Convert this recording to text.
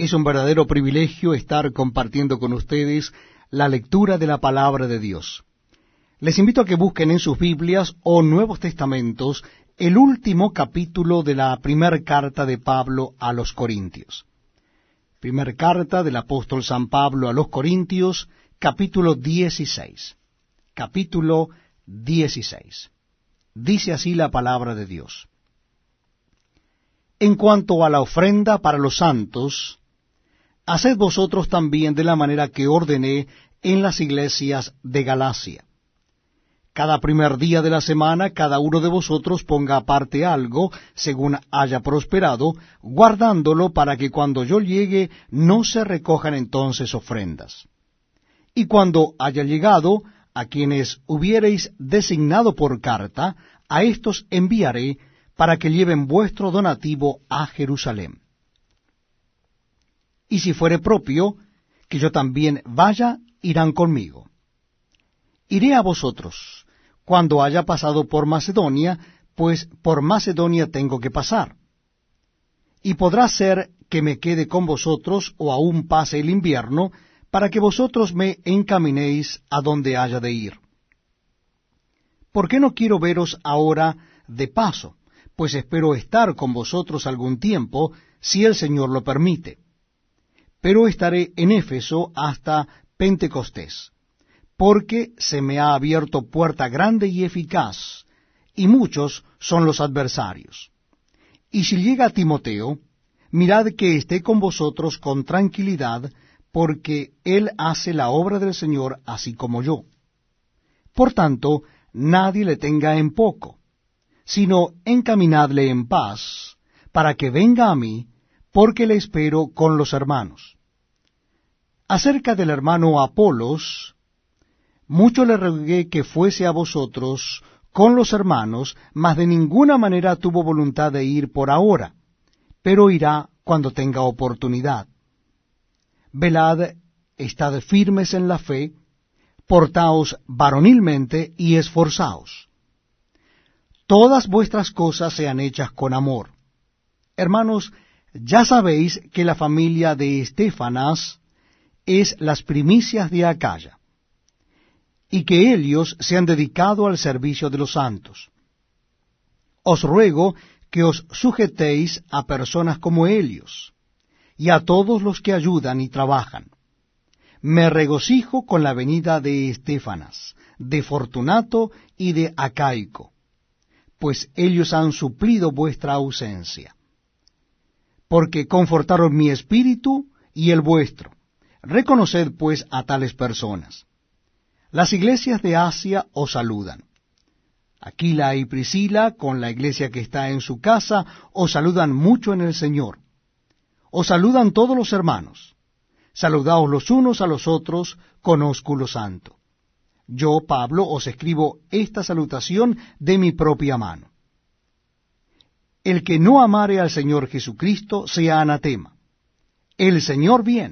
Es un verdadero privilegio estar compartiendo con ustedes la lectura de la palabra de Dios. Les invito a que busquen en sus Biblias o Nuevos Testamentos el último capítulo de la primera carta de Pablo a los Corintios. Primer carta del apóstol San Pablo a los Corintios, capítulo 16. Capítulo 16. Dice así la palabra de Dios. En cuanto a la ofrenda para los santos, haced vosotros también de la manera que ordené en las iglesias de Galacia. Cada primer día de la semana cada uno de vosotros ponga aparte algo, según haya prosperado, guardándolo para que cuando yo llegue no se recojan entonces ofrendas. Y cuando haya llegado, a quienes hubiereis designado por carta, a éstos enviaré para que lleven vuestro donativo a Jerusalén y si fuere propio, que yo también vaya, irán conmigo. Iré a vosotros, cuando haya pasado por Macedonia, pues por Macedonia tengo que pasar. Y podrá ser que me quede con vosotros, o aún pase el invierno, para que vosotros me encaminéis a donde haya de ir. ¿Por qué no quiero veros ahora de paso? Pues espero estar con vosotros algún tiempo, si el Señor lo permite pero estaré en Éfeso hasta Pentecostés, porque se me ha abierto puerta grande y eficaz, y muchos son los adversarios. Y si llega Timoteo, mirad que esté con vosotros con tranquilidad, porque él hace la obra del Señor así como yo. Por tanto, nadie le tenga en poco, sino encaminadle en paz, para que venga a mí, porque le espero con los hermanos. Acerca del hermano Apolos, mucho le rogué que fuese a vosotros con los hermanos, mas de ninguna manera tuvo voluntad de ir por ahora, pero irá cuando tenga oportunidad. Velad, estad firmes en la fe, portaos varonilmente y esforzaos. Todas vuestras cosas sean hechas con amor. Hermanos, ya sabéis que la familia de Estefanas es las primicias de Acaya, y que ellos se han dedicado al servicio de los santos. Os ruego que os sujetéis a personas como ellos, y a todos los que ayudan y trabajan. Me regocijo con la venida de Estefanas, de Fortunato y de Acaico, pues ellos han suplido vuestra ausencia porque confortaron mi espíritu y el vuestro. Reconoced pues a tales personas. Las iglesias de Asia os saludan. Aquila y Priscila, con la iglesia que está en su casa, os saludan mucho en el Señor. Os saludan todos los hermanos. Saludaos los unos a los otros con ósculo santo. Yo, Pablo, os escribo esta salutación de mi propia mano. El que no amare al Señor Jesucristo sea anatema. El Señor bien